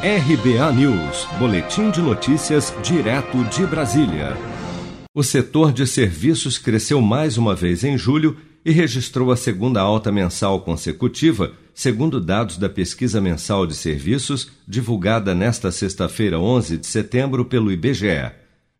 RBA News, Boletim de Notícias, direto de Brasília. O setor de serviços cresceu mais uma vez em julho e registrou a segunda alta mensal consecutiva, segundo dados da Pesquisa Mensal de Serviços, divulgada nesta sexta-feira, 11 de setembro, pelo IBGE.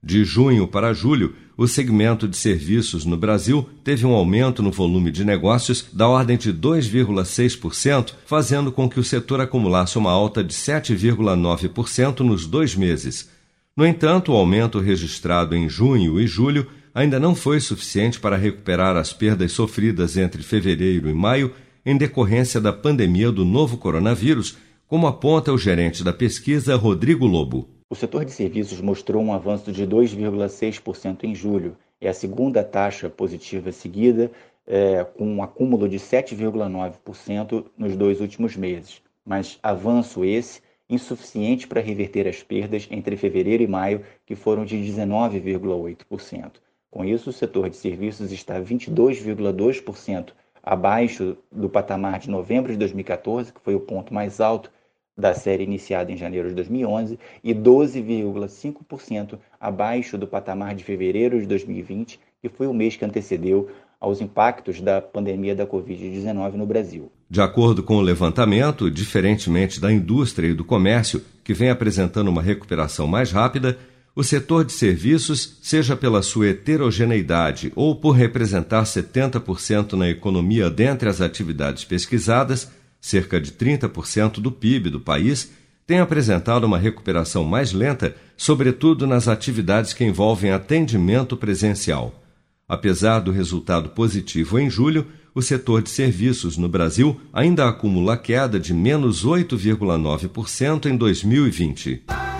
De junho para julho, o segmento de serviços no Brasil teve um aumento no volume de negócios da ordem de 2,6%, fazendo com que o setor acumulasse uma alta de 7,9% nos dois meses. No entanto, o aumento registrado em junho e julho ainda não foi suficiente para recuperar as perdas sofridas entre fevereiro e maio em decorrência da pandemia do novo coronavírus, como aponta o gerente da pesquisa, Rodrigo Lobo. O setor de serviços mostrou um avanço de 2,6% em julho. É a segunda taxa positiva seguida, é, com um acúmulo de 7,9% nos dois últimos meses. Mas avanço esse insuficiente para reverter as perdas entre fevereiro e maio, que foram de 19,8%. Com isso, o setor de serviços está 22,2% abaixo do patamar de novembro de 2014, que foi o ponto mais alto da série iniciada em janeiro de 2011 e 12,5% abaixo do patamar de fevereiro de 2020, que foi o mês que antecedeu aos impactos da pandemia da Covid-19 no Brasil. De acordo com o levantamento, diferentemente da indústria e do comércio, que vem apresentando uma recuperação mais rápida, o setor de serviços, seja pela sua heterogeneidade ou por representar 70% na economia dentre as atividades pesquisadas, cerca de 30% do PIB do país, tem apresentado uma recuperação mais lenta, sobretudo nas atividades que envolvem atendimento presencial. Apesar do resultado positivo em julho, o setor de serviços no Brasil ainda acumula queda de menos 8,9% em 2020.